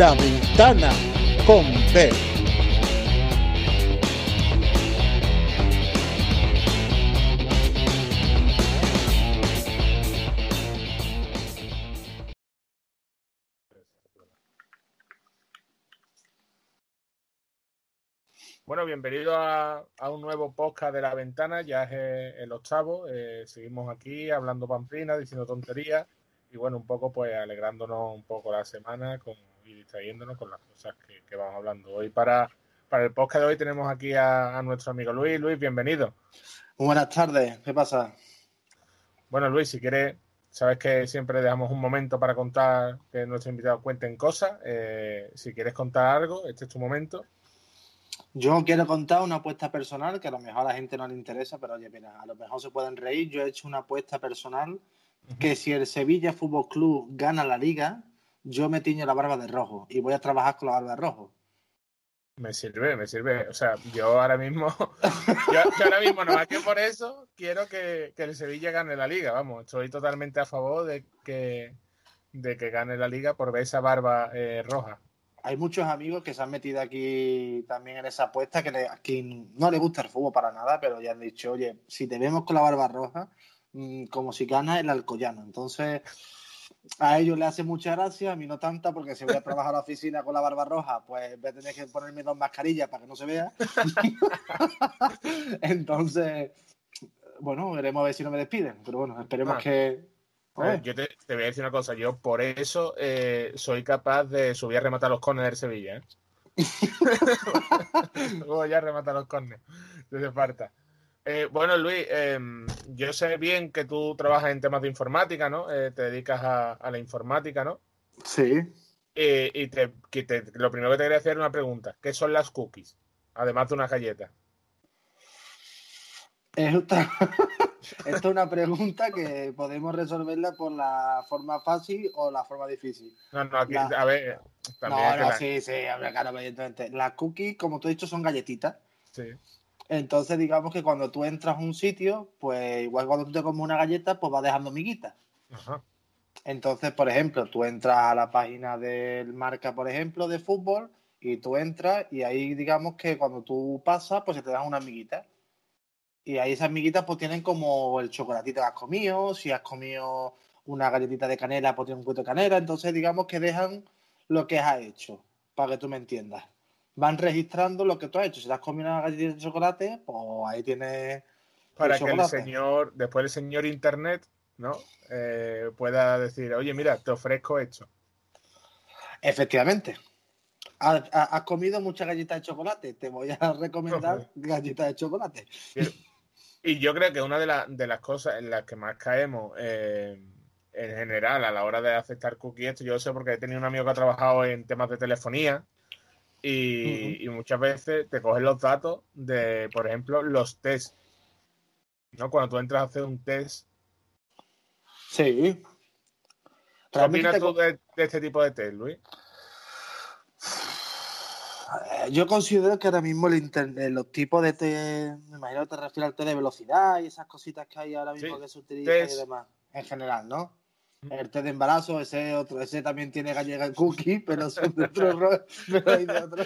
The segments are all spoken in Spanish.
La Ventana con P. Bueno, bienvenido a, un nuevo podcast de La Ventana, ya es eh, el octavo. Eh, seguimos aquí hablando pamplina, diciendo tonterías y bueno, un poco pues alegrándonos un poco la semana con, y distrayéndonos con las cosas que, vamos hablando. Hoy para, para el podcast de hoy tenemos aquí a, nuestro amigo Luis. Luis, bienvenido. Buenas tardes, ¿qué pasa? Bueno, Luis, si quieres, sabes que siempre dejamos un momento para contar que nuestros invitados cuenten cosas. Eh, si quieres contar algo, este es tu momento. Yo quiero contar una apuesta personal que a lo mejor a la gente no le interesa, pero oye, mira, a lo mejor se pueden reír. Yo he hecho una apuesta personal que si el Sevilla Fútbol Club gana la liga, yo me tiño la barba de rojo y voy a trabajar con la barba de rojo. Me sirve, me sirve. O sea, yo ahora mismo, yo, ahora mismo, no más que por eso, quiero que, el Sevilla gane la liga. Vamos, estoy totalmente a favor de que, de que gane la liga por ver esa barba eh, roja. Hay muchos amigos que se han metido aquí también en esa apuesta que, le, que no le gusta el fútbol para nada, pero ya han dicho, oye, si te vemos con la barba roja, Mm, como si gana el Alcoyano. Entonces, a ellos le hace mucha gracia, a mí no tanta, porque si voy a trabajar a la oficina con la barba roja, pues voy a tener que ponerme dos mascarillas para que no se vea. Entonces, bueno, veremos a ver si no me despiden, pero bueno, esperemos ah. que... yo te, voy a decir una cosa, yo por eso eh, soy capaz de subir a rematar los corners del Sevilla. ¿eh? Voy a rematar los corners, desde falta. Eh, bueno, Luis, em, yo sé bien que tú trabajas en temas de informática, ¿no? Eh, te dedicas a, la informática, ¿no? Sí. Y te, lo primero que te quería hacer es una pregunta. ¿Qué son las cookies? Además de una galleta. Esta, es una pregunta que podemos resolverla por la forma fácil o la forma difícil. No, no, aquí, a ver. También no, no, sí, sí, claro, evidentemente. Las cookies, como tú has dicho, son galletitas. Sí. Entonces, digamos que cuando tú entras a un sitio, pues igual cuando tú te comes una galleta, pues va dejando miguitas. Entonces, por ejemplo, tú entras a la página del marca, por ejemplo, de fútbol, y tú entras y ahí digamos que cuando tú pasas, pues se te dan unas miguitas. Y ahí esas miguitas pues tienen como el chocolatito que has comido, si has comido una galletita de canela, pues tiene un poquito de canela. Entonces, digamos que dejan lo que has hecho, para que tú me entiendas van registrando lo que tú has hecho. Si te has comido una galletita de chocolate, pues ahí tienes. Para que el señor, después el señor Internet, ¿no? Eh, pueda decir, oye, mira, te ofrezco esto. Efectivamente. Has, comido muchas galletas de chocolate, te voy a recomendar galletas de chocolate. Y yo creo que una de, las cosas en las que más caemos eh, en general a la hora de aceptar cookies, esto yo sé porque he tenido un amigo que ha trabajado en temas de telefonía y, muchas veces te cogen los datos de, por ejemplo, los test. ¿No? Cuando tú entras a hacer un test. Sí. ¿Qué opinas tú de, este tipo de test, Luis? Eh, yo considero que ahora mismo el los tipos de test, me imagino que te refieres al test de velocidad y esas cositas que hay ahora mismo que se utilizan y demás, en general, ¿no? El té de embarazo, ese otro, ese también tiene gallega cookie, pero son de otro pero hay de otro.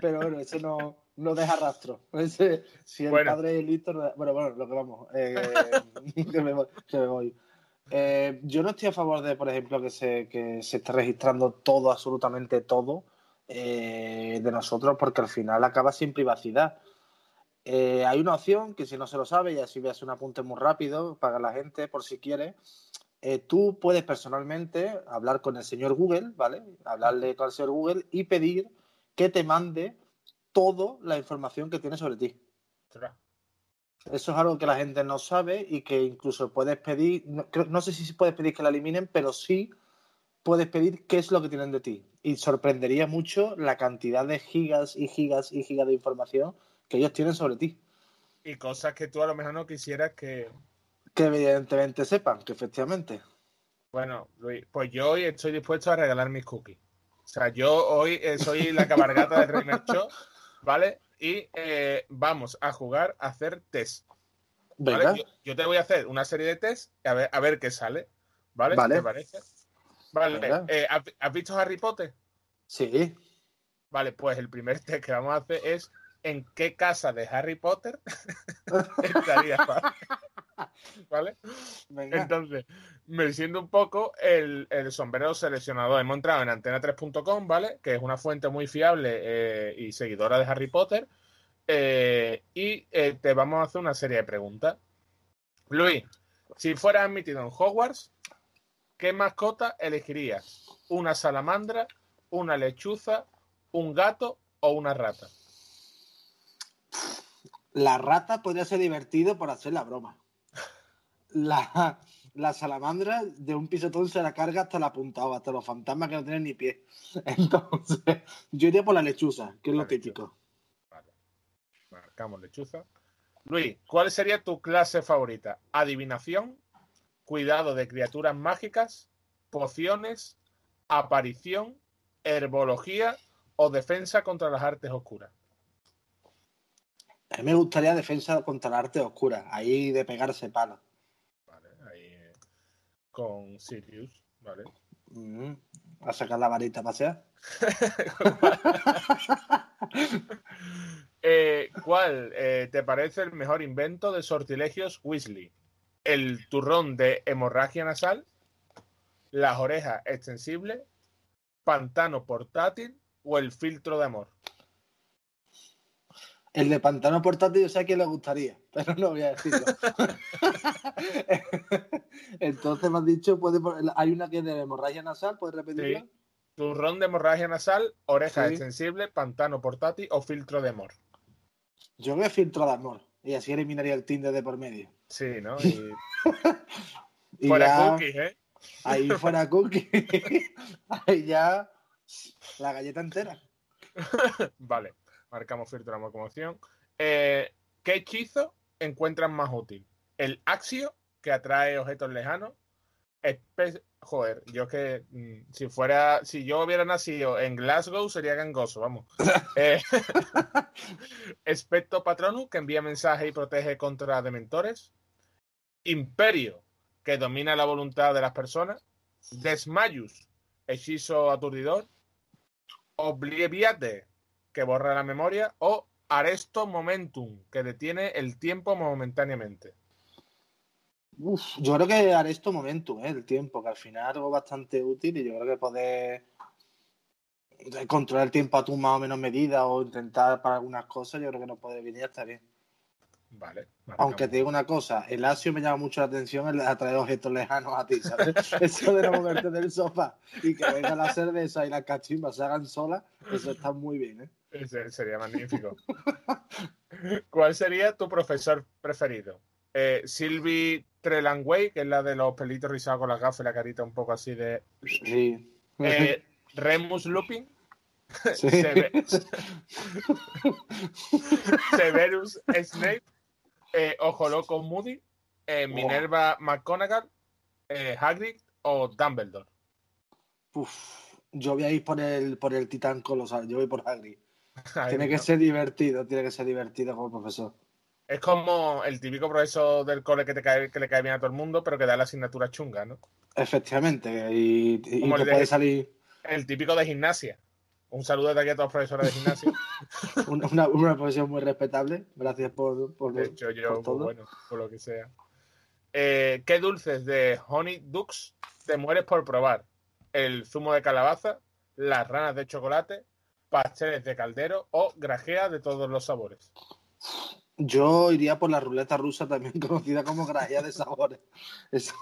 Pero bueno, ese no, no deja rastro. Ese, si el padre es listo, bueno, bueno, lo que vamos, eh, que, me, voy. Eh, yo no estoy a favor de, por ejemplo, que se, que se esté registrando todo, absolutamente todo eh, de nosotros, porque al final acaba sin privacidad. hay una opción que si no se lo sabe, y así veas un apunte muy rápido para la gente, por si quiere, eh, tú puedes personalmente hablar con el señor Google, ¿vale? Hablarle con el señor Google y pedir que te mande toda la información que tiene sobre ti. Eso es algo que la gente no sabe y que incluso puedes pedir, no, sé si puedes pedir que la eliminen, pero sí puedes pedir qué es lo que tienen de ti. Y sorprendería mucho la cantidad de gigas y gigas y gigas de información que ellos tienen sobre ti. Y cosas que tú a lo mejor no quisieras que, que evidentemente sepan que efectivamente. Bueno, Luis, pues yo hoy estoy dispuesto a regalar mis cookies. O sea, yo hoy eh, soy la cabalgata de Rey Show, ¿vale? Y eh, vamos a jugar a hacer test. ¿vale? Yo, te voy a hacer una serie de test a ver, a ver qué sale. ¿Vale? Vale. ¿Te parece? Vale. Eh, ¿Has visto Harry Potter? Sí. Vale, pues el primer test que vamos a hacer es ¿en qué casa de Harry Potter estaría ¿Vale? Entonces, me siento un poco el, sombrero seleccionador. Hemos entrado en antena3.com, ¿vale? Que es una fuente muy fiable eh, y seguidora de Harry Potter. Eh, y eh, te vamos a hacer una serie de preguntas. Luis, si fueras admitido en Hogwarts, ¿qué mascota elegirías? ¿Una salamandra, una lechuza, un gato o una rata? La rata podría ser divertido por hacer la broma. La, la salamandra de un pisotón se la carga hasta la punta hasta los fantasmas que no tienen ni pie. Entonces, yo iría por la lechuza, que es lo típico. Vale. Marcamos lechuza. Luis, ¿cuál sería tu clase favorita? ¿Adivinación? ¿Cuidado de criaturas mágicas? ¿Pociones? ¿Aparición? ¿Herbología? ¿O defensa contra las artes oscuras? A mí me gustaría defensa contra las artes oscuras, ahí de pegarse palos. Con Sirius, vale. Mm, a sacar la varita a pasear. Eh, ¿Cuál eh, te parece el mejor invento de sortilegios Weasley? ¿El turrón de hemorragia nasal? ¿Las orejas extensibles? ¿Pantano portátil? ¿O el filtro de amor? El de pantano portátil yo sé a quién le gustaría, pero no voy a decirlo. Entonces me has dicho, puede, hay una que es de hemorragia nasal, ¿puedes repetirla? Turrón de hemorragia nasal, oreja extensible, pantano portátil o filtro de amor. Yo veo filtro de amor. Y así eliminaría el Tinder de por medio. Sí, ¿no? Y... fuera cookies, ¿eh? Ahí fuera cookies. ahí ya la galleta entera. vale, marcamos filtro de amor como opción. Eh, ¿Qué hechizo encuentran más útil? ¿El axio, que atrae objetos lejanos? Joder, yo que mm, si fuera, si yo hubiera nacido en Glasgow sería gangoso, vamos. eh, Especto Patronus, que envía mensajes y protege contra dementores. Imperio, que domina la voluntad de las personas. Desmayus, hechizo aturdidor. Obliviate, que borra la memoria. O Aresto Momentum, que detiene el tiempo momentáneamente yo creo que haré esto momento, ¿eh? el tiempo, que al final es algo bastante útil y yo creo que poder controlar el tiempo a tu más o menos medida o intentar para algunas cosas, yo creo que no puede venir hasta bien. Vale. Aunque te digo una cosa, el asio me llama mucho la atención el atraer objetos lejanos a ti, ¿sabes? eso de no moverte del sofá y que venga la cerveza y las cachimbas se hagan solas, eso está muy bien, ¿eh? sería magnífico. ¿Cuál sería tu profesor preferido? Eh, Sylvie Trelangway, que es la de los pelitos rizados con las gafas y la carita un poco así de. Sí. Eh, Remus Lupin. Sí. Severus Snape. Eh, Ojo Loco Moody. Eh, Minerva McGonagall. Hagrid o Dumbledore. Uf, yo voy a ir por el, por el titán colosal. Yo voy por Hagrid. tiene que ser divertido, tiene que ser divertido como profesor. Es como el típico profesor del cole que, te cae, que le cae bien a todo el mundo, pero que da la asignatura chunga, ¿no? Efectivamente, y, y te puede salir... El típico de gimnasia. Un saludo de aquí a todos los profesores de gimnasia. una, una, profesión muy respetable. Gracias por, por De hecho, yo, por pues bueno, por lo que sea. Eh, ¿Qué dulces de Honey Dux te mueres por probar? ¿El zumo de calabaza? ¿Las ranas de chocolate? ¿Pasteles de caldero? ¿O grajea de todos los sabores? Yo iría por la ruleta rusa, también conocida como grajea de sabores. Eso,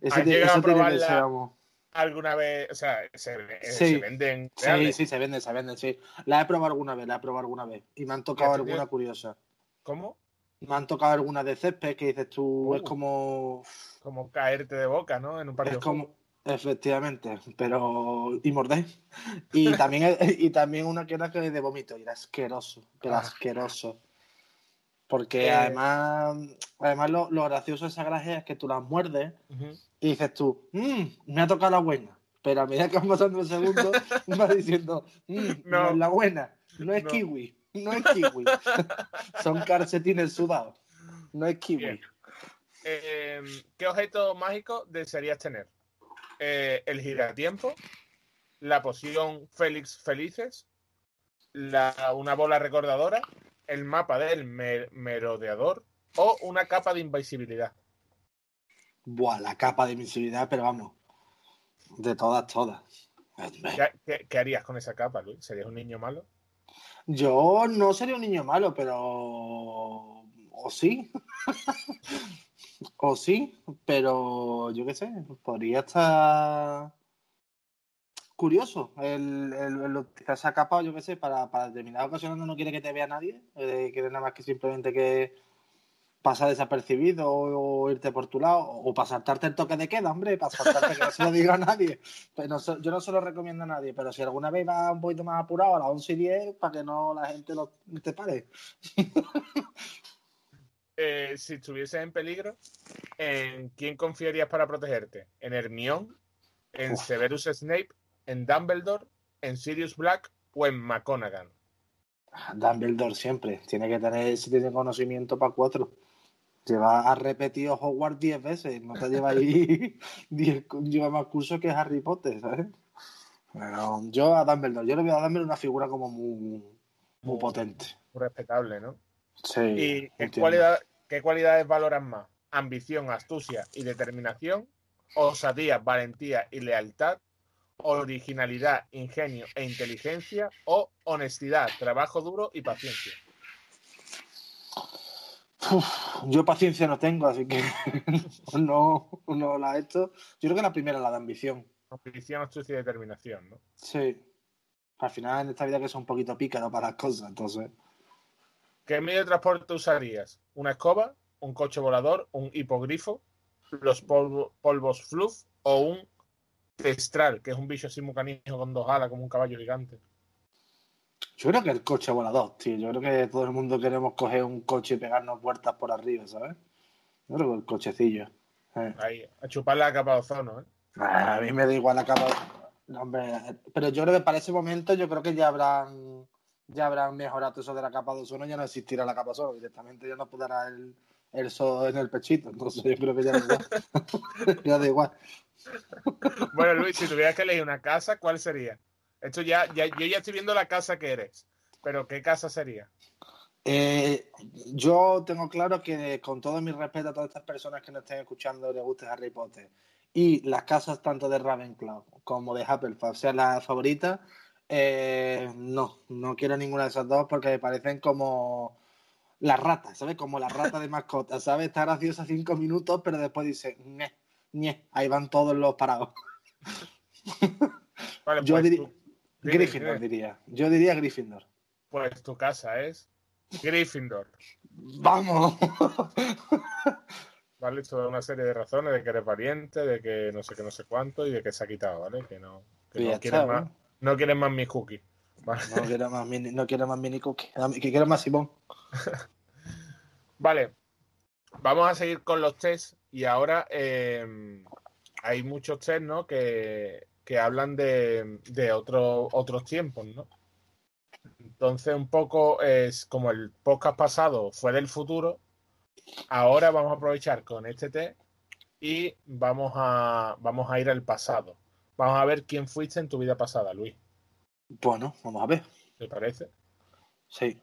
eso, ¿Has a probarla alguna vez? O sea, se, venden. Sí, sí, se venden, se venden, sí. La he probado alguna vez, la he probado alguna vez. Y me han tocado alguna curiosa. ¿Cómo? Me han tocado alguna de césped que dices tú, es uh. como. Como caerte de boca, ¿no? En un partido. Es como. Efectivamente, pero. y también, y también una que era que de vómito, y era asqueroso, era ah. asqueroso. Porque eh, además, además lo, gracioso de esa gracia es que tú las muerdes y dices tú, mmm, me ha tocado la buena. Pero a medida que van pasando el segundo, vas diciendo, mmm, no. es la buena, no es kiwi, no es kiwi. Son calcetines sudados, no es kiwi. Em, ¿Qué objeto mágico desearías tener? Eh, ¿El giratiempo? la poción Félix Felices, la, una bola recordadora, el mapa del merodeador o una capa de invisibilidad. Buah, la capa de invisibilidad, pero vamos, de todas, todas. ¿Qué, harías con esa capa, Luis? ¿Serías un niño malo? Yo no sería un niño malo, pero. O sí. o sí, pero yo qué sé, podría estar curioso el, el, esa capa, yo qué sé, para, para determinadas ocasiones no quiere que te vea nadie, eh, quiere nada más que simplemente que pasa desapercibido o, irte por tu lado o para saltarte el toque de queda, hombre, para saltarte que no se lo diga a nadie. Pero yo no se lo recomiendo a nadie, pero si alguna vez va un poquito más apurado a las 11 y 10 para que no la gente lo, te pare. Eh, si estuvieses en peligro, ¿en quién confiarías para protegerte? ¿En Hermione? ¿En Severus Snape? ¿En Dumbledore? ¿En Sirius Black? ¿O en McGonagall? Dumbledore siempre. Tiene que tener, si tiene conocimiento para cuatro. Lleva a repetido Hogwarts 10 veces, no te lleva ahí lleva más cursos que Harry Potter, ¿sabes? Pero yo a Dumbledore, yo le voy a Dumbledore una figura como muy, muy potente. Muy respetable, ¿no? Sí. ¿Y qué, cualidad, qué cualidades valoran más? ¿Ambición, astucia y determinación? ¿Osadía, valentía y lealtad? ¿Originalidad, ingenio e inteligencia? ¿O honestidad, trabajo duro y paciencia? yo paciencia no tengo, así que no, no la he hecho. Yo creo que la primera, la de ambición. Ambición, astucia y determinación, ¿no? Sí. Al final en esta vida que es un poquito pícaro para las cosas, entonces. ¿Qué medio de transporte usarías? ¿Una escoba? ¿Un coche volador? ¿Un hipogrifo? ¿Los polvos fluff? ¿O un testral, que es un bicho así muy canijo con dos alas como un caballo gigante? Yo creo que el coche volador, tío. Yo creo que todo el mundo queremos coger un coche y pegarnos puertas por arriba, ¿sabes? Yo creo que el cochecillo. Eh. Ahí, a chupar la capa de ozono, ¿eh? a mí me da igual la capa de... hombre, pero yo creo que para ese momento yo creo que ya habrán ya habrán mejorado eso de la capa de ozono, ya no existirá la capa de ozono, directamente ya no podrá el, el sol en el pechito, entonces yo creo que ya da igual. ya da igual. bueno, Luis, si tuvieras que elegir una casa, ¿cuál sería? Esto ya, ya, yo ya estoy viendo la casa que eres, pero ¿qué casa sería? Eh, yo tengo claro que con todo mi respeto a todas estas personas que nos estén escuchando les guste Harry Potter y las casas tanto de Ravenclaw como de Hufflepuff sean las favoritas, eh, no, no quiero ninguna de esas dos porque me parecen como las ratas, ¿sabes? Como la rata de mascota, ¿sabes? Está graciosa cinco minutos, pero después dice, ñe, ahí van todos los parados. yo, pues Gryffindor diría. Yo diría Gryffindor. Pues tu casa es Gryffindor. ¡Vamos! Vale, toda una serie de razones de que eres pariente, de que no sé qué, no sé cuánto y de que se ha quitado, ¿vale? Que no, que no quieres más. No quieres más mi cookie. No quiero más mini, no quiero más mini cookie. Que quiero más Simón. vale. Vamos a seguir con los tests y ahora eh, hay muchos tests, ¿no? Que que hablan de, de otros tiempos, ¿no? Entonces, un poco es como el podcast pasado fue del futuro, ahora vamos a aprovechar con este test y vamos a, vamos a ir al pasado. Vamos a ver quién fuiste en tu vida pasada, Luis. Bueno, vamos a ver. ¿Te parece? Sí.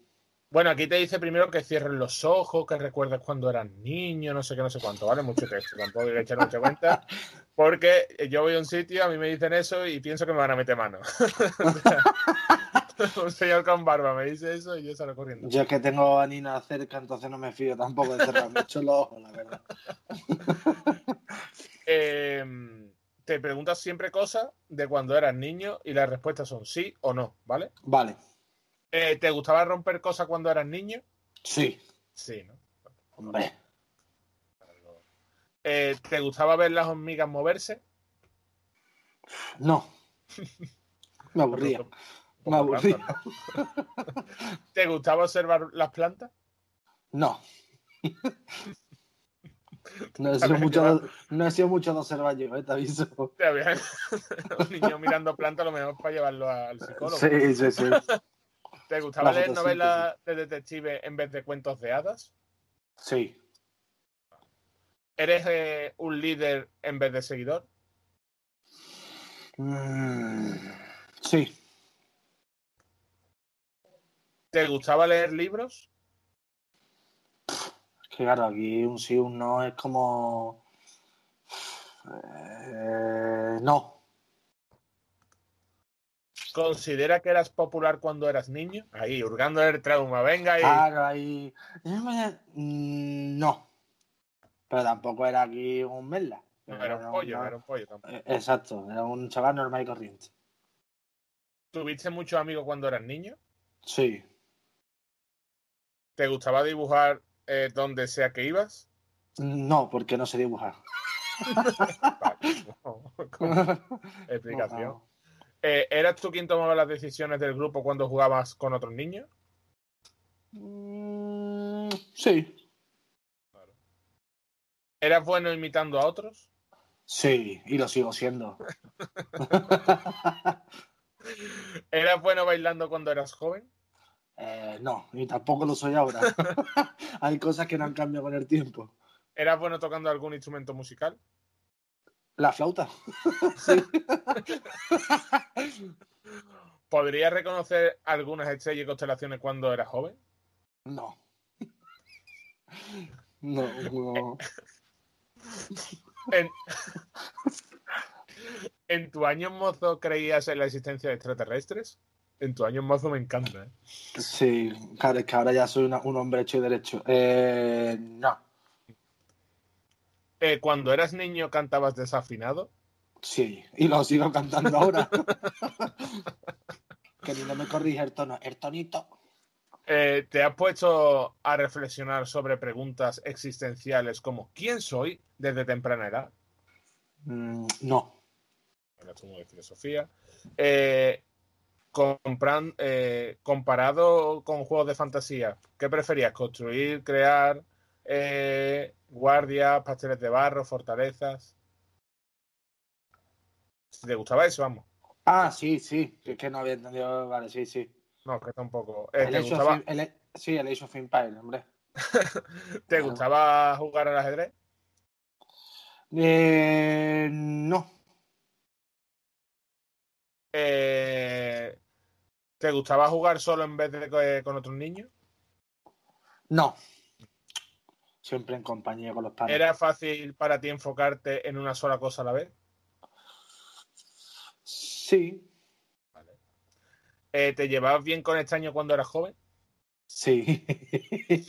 Bueno, aquí te dice primero que cierres los ojos, que recuerdes cuando eras niño, no sé qué, no sé cuánto, ¿vale? Mucho texto, tampoco hay que echar mucha cuenta, porque yo voy a un sitio, a mí me dicen eso y pienso que me van a meter mano. un señor con barba me dice eso y yo salgo corriendo. Yo es que tengo a Nina cerca, entonces no me fío tampoco de cerrar mucho los ojos, la verdad. Em, te preguntas siempre cosas de cuando eras niño y las respuestas son sí o no, ¿vale? Vale. Eh, ¿Te gustaba romper cosas cuando eras niño? Sí. Sí, ¿no? Hombre. Eh, ¿Te gustaba ver las hormigas moverse? No. Me aburría. Me aburría. ¿Te gustaba observar las plantas? No. No he, sido mucho, no he sido mucho de observar yo, eh, te aviso. Un niño mirando plantas, lo mejor para llevarlo al psicólogo. Sí, sí, sí. ¿Te gustaba leer novelas de detective en vez de cuentos de hadas? Sí. ¿Eres eh, un líder en vez de seguidor? Mm, Sí. ¿Te gustaba leer libros? Que claro, aquí un sí, un no es como. Eh, no. ¿Considera que eras popular cuando eras niño? Ahí, hurgando el trauma, venga ahí. Claro, ahí. Mm, no. Pero tampoco era aquí un merla. No, era un pollo, era un pollo tampoco. Eh, exacto, era un chaval normal y corriente. ¿Tuviste muchos amigos cuando eras niño? Sí. ¿Te gustaba dibujar eh, donde sea que ibas? No, porque no sé dibujar. explicación. Eh, ¿Eras tú quien tomaba las decisiones del grupo cuando jugabas con otros niños? Mm, sí. ¿Eras bueno imitando a otros? Sí, y lo sigo siendo. ¿Eras bueno bailando cuando eras joven? Eh, no, y tampoco lo soy ahora. Hay cosas que no han cambiado con el tiempo. ¿Eras bueno tocando algún instrumento musical? La flauta. ¿Podrías reconocer algunas estrellas y constelaciones cuando eras joven? No. No, no. En, en tu año mozo creías en la existencia de extraterrestres? En tu año mozo me encanta. ¿eh? Sí, claro, es que ahora ya soy un hombre hecho y derecho. Eh, no. Eh, cuando eras niño cantabas desafinado. Sí, y lo sigo cantando ahora. que ni no me corrige el tono, el tonito. Eh, ¿Te has puesto a reflexionar sobre preguntas existenciales como ¿quién soy? desde temprana edad? Mm, no. de filosofía. Eh, compran, eh, comparado con juegos de fantasía, ¿qué preferías? ¿Construir, crear eh, guardias, pasteles de barro, fortalezas? Si te gustaba eso, vamos. Ah, sí, sí. Es que no había entendido. Vale, sí, sí. No, que tampoco. Eh, ¿te gustaba... Sí, el Age of Empires, hombre. ¿Te gustaba jugar al ajedrez? Eh, no. Eh, ¿Te gustaba jugar solo en vez de con otros niños? No. Siempre en compañía con los padres. ¿Era fácil para ti enfocarte en una sola cosa a la vez? Sí. Eh, ¿Te llevabas bien con extraño cuando eras joven? Sí.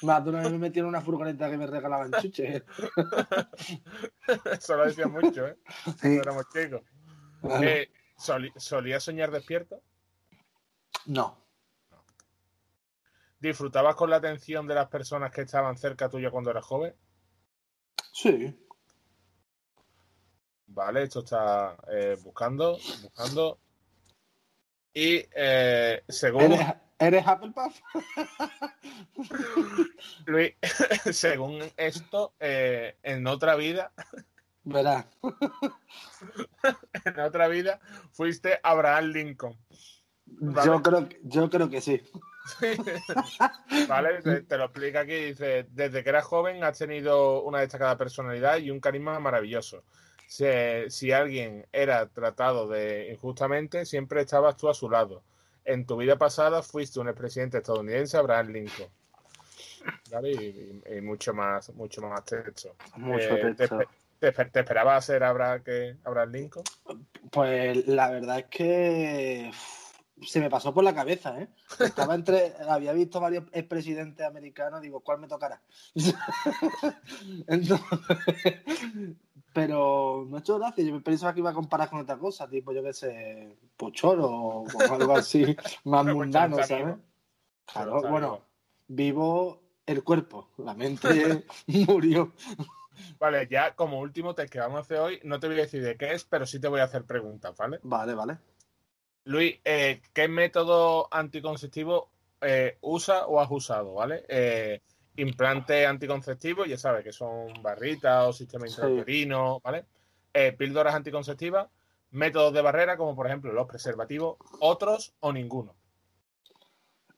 Más de una vez me metí en una furgoneta que me regalaban chuches. Eso lo decía mucho, ¿eh? Sí. éramos chicos. Eh, ¿Solías soñar despierto? No. ¿Disfrutabas con la atención de las personas que estaban cerca tuya cuando eras joven? Sí. Vale, esto está eh, buscando, buscando. Y eh, según. ¿Eres Hufflepuff? Luis, según esto, eh, en otra vida. Verá. en otra vida fuiste Abraham Lincoln. Yo, creo, yo creo que sí. vale, te, lo explica aquí. Dice: Desde que eras joven has tenido una destacada personalidad y un carisma maravilloso. Si, si alguien era tratado de injustamente, siempre estabas tú a su lado en tu vida pasada fuiste un expresidente estadounidense, Abraham Lincoln. ¿Vale? Y, mucho más, mucho más texto. Mucho eh, texto. Te, esperabas ser Abraham, que Abraham Lincoln? Pues la verdad es que se me pasó por la cabeza, ¿eh? Estaba entre, había visto varios expresidentes americanos, digo, ¿cuál me tocará? Entonces, pero no he hecho gracia. Yo pensaba que iba a comparar con otra cosa, tipo, yo qué sé, Pochoro o algo así más mundano, ¿sabes? Claro, bueno, vivo el cuerpo, la mente murió. Vale, ya como último test que vamos a hacer hoy, no te voy a decir de qué es, pero sí te voy a hacer preguntas, ¿vale? Vale, vale. Luis, eh, ¿qué método anticonceptivo eh, usa o has usado, ¿vale? Eh, implantes anticonceptivos, ya sabes que son barritas o sistema intrauterino, ¿vale? Eh, píldoras anticonceptivas, métodos de barrera, como por ejemplo los preservativos, otros o ninguno.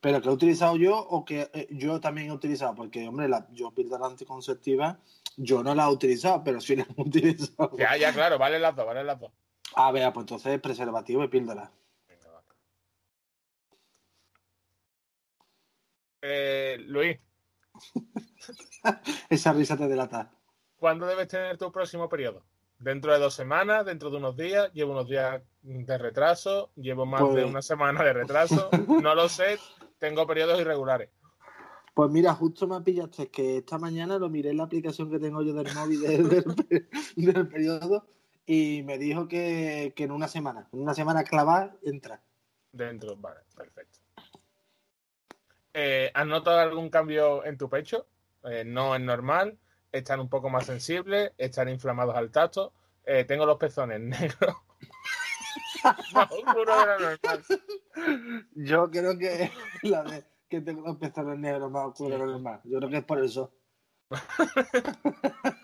Pero que he utilizado yo o que eh, yo también he utilizado, porque, hombre, la, yo píldora anticonceptiva, yo no la he utilizado, pero sí la he utilizado. Ya, ya, claro, vale las dos, vale las dos. A ver, pues entonces preservativo y píldora. Venga, va. Eh, Luis. Esa risa te delata. ¿Cuándo debes tener tu próximo periodo? ¿Dentro de dos semanas? ¿Dentro de unos días? ¿Llevo unos días de retraso? ¿Llevo más de pues una semana de retraso? No lo sé tengo periodos irregulares. Pues mira, justo me pillaste que esta mañana lo miré en la aplicación que tengo yo del móvil del, periodo y me dijo que, en una semana, en una semana clavada, entra. Dentro, vale, perfecto. Eh, ¿Has notado algún cambio en tu pecho? Eh, no es normal, están un poco más sensibles, están inflamados al tacto, eh, tengo los pezones negros. Yo creo que la vez que tengo los pezones negros más oscuros de lo normal. Yo creo que es por eso.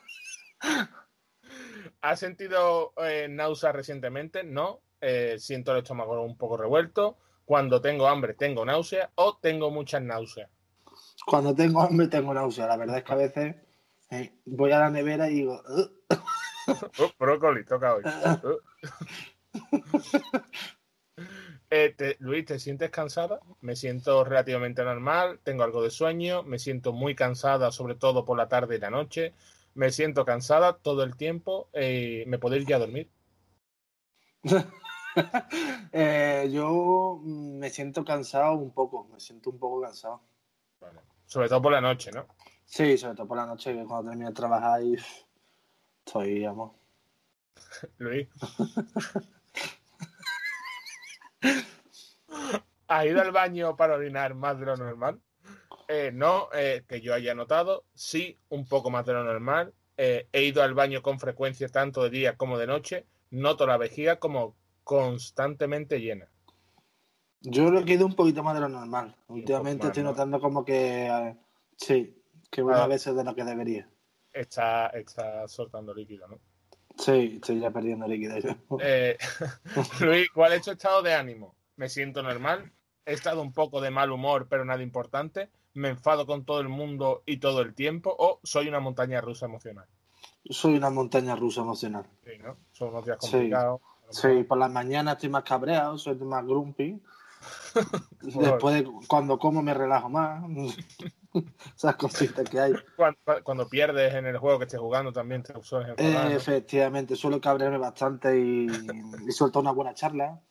¿Has sentido eh, náuseas recientemente? No. Eh, siento el estómago un poco revuelto. Cuando tengo hambre tengo náuseas o tengo muchas náuseas. Cuando tengo hambre tengo náuseas. La verdad es que a veces eh, voy a la nevera y digo... Oh, brócoli, toca hoy. Eh, Luis, ¿te sientes cansada? Me siento relativamente normal, tengo algo de sueño, me siento muy cansada, sobre todo por la tarde y la noche. Me siento cansada todo el tiempo. Eh, ¿Me puedo ir ya a dormir? Eh, yo me siento cansado un poco, me siento un poco cansado. Sobre todo por la noche, ¿no? Sí, sobre todo por la noche, que cuando termino de trabajar y estoy, amor. Luis. ¿Has ido al baño para orinar más de lo normal? Eh, no, eh, que yo haya notado. Sí, un poco más de lo normal. Eh, he ido al baño con frecuencia tanto de día como de noche. Noto la vejiga como constantemente llena. Yo lo he ido un poquito más de lo normal. Últimamente estoy notando como que sí, que voy a ah. veces de lo que debería. Está, está soltando líquido, ¿no? Sí, estoy ya perdiendo líquido. Luis, ¿cuál es tu estado de ánimo? Me siento normal, he estado un poco de mal humor, pero nada importante, me enfado con todo el mundo y todo el tiempo, o soy una montaña rusa emocional. Soy una montaña rusa emocional. Sí, ¿no? Son unos días complicados. Sí, por las mañanas estoy más cabreado, soy más grumpy. Después, cuando como, me relajo más. Esas cositas que hay. Cuando, pierdes en el juego que estés jugando también te sueles eh, Efectivamente, suelo cabrearme bastante y, y suelto una buena charla.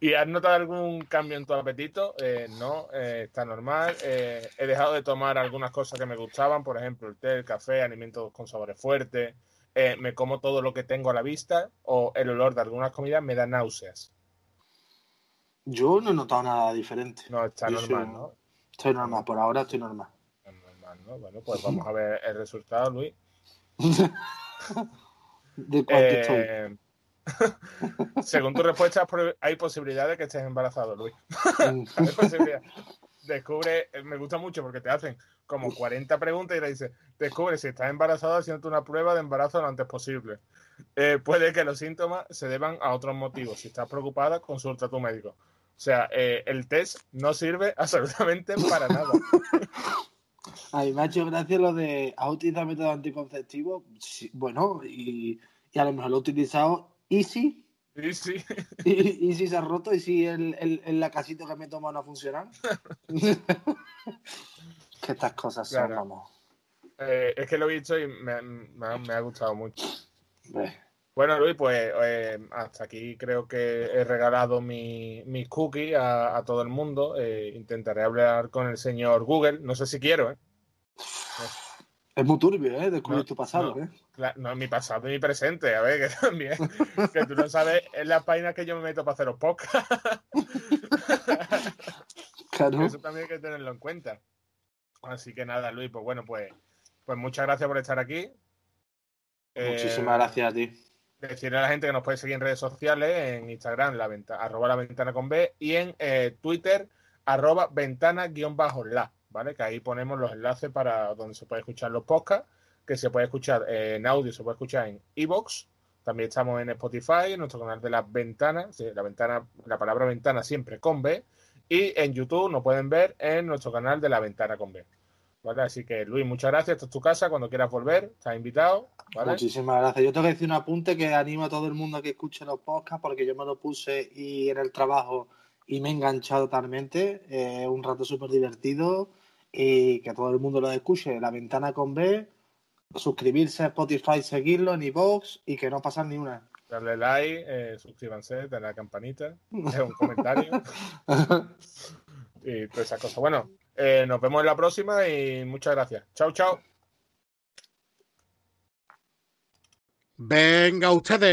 ¿Y has notado algún cambio en tu apetito? Eh, no, eh, está normal. he dejado de tomar algunas cosas que me gustaban, por ejemplo, el té, el café, alimentos con sabores fuertes. me como todo lo que tengo a la vista o el olor de algunas comidas me da náuseas. Yo no he notado nada diferente. No, está normal, ¿no? Estoy normal, por ahora estoy normal. normal, ¿no? Bueno, pues vamos a ver el resultado, Luis. ¿De cuánto estoy? Eh, según tu respuesta, hay posibilidad de que estés embarazado, Luis. Mm. Descubre, eh, me gusta mucho porque te hacen como 40 preguntas y le dices, descubre si estás embarazado haciendo una prueba de embarazo lo antes posible. Eh, puede que los síntomas se deban a otros motivos. Si estás preocupada, consulta a tu médico. O sea, eh, el test no sirve absolutamente para nada. A mí me ha hecho gracia lo de ¿has utilizado método anticonceptivo? bueno, y, a lo mejor lo he utilizado Easy. Easy. Y, y si se ha roto y si el, el, la casita que me he tomado no ha funcionado. que estas cosas son, vamos. Eh, es que lo he visto y me, me ha gustado mucho. Bueno, Luis, pues eh, hasta aquí creo que he regalado mi, mis cookies a, todo el mundo. Eh, intentaré hablar con el señor Google. No sé si quiero, ¿eh? Es muy turbio, ¿eh? Descubrir tu pasado, ¿eh? no, mi pasado y mi presente. A ver, que también. que tú no sabes, es la página que yo me meto para hacer los podcasts. claro. Eso también hay que tenerlo en cuenta. Así que nada, Luis, pues bueno, pues, pues muchas gracias por estar aquí. Muchísimas eh, gracias a ti. Decirle a la gente que nos puede seguir en redes sociales, en Instagram, la venta, arroba la ventana con B, y en eh, Twitter, arroba ventana guion bajo la, ¿vale? Que ahí ponemos los enlaces para donde se puede escuchar los podcasts, que se puede escuchar en audio, se puede escuchar en iBox También estamos en Spotify, en nuestro canal de las ventanas, la ventana, la palabra ventana siempre con B, y en YouTube nos pueden ver en nuestro canal de la ventana con B. ¿Vale? Así que Luis, muchas gracias. Esta es tu casa. Cuando quieras volver, estás invitado. Muchísimas gracias. Yo tengo que decir un apunte que animo a todo el mundo a que escuche los podcasts porque yo me lo puse y en el trabajo y me he enganchado totalmente. Eh, un rato súper divertido y que todo el mundo lo escuche. La ventana con B, suscribirse a Spotify, seguirlo en iVoox y que no pasan ni una. Darle like, eh, suscríbanse, darle la campanita, un comentario y todas esas cosas. Bueno, eh, nos vemos en la próxima y muchas gracias. Chao, chao. Venga ustedes.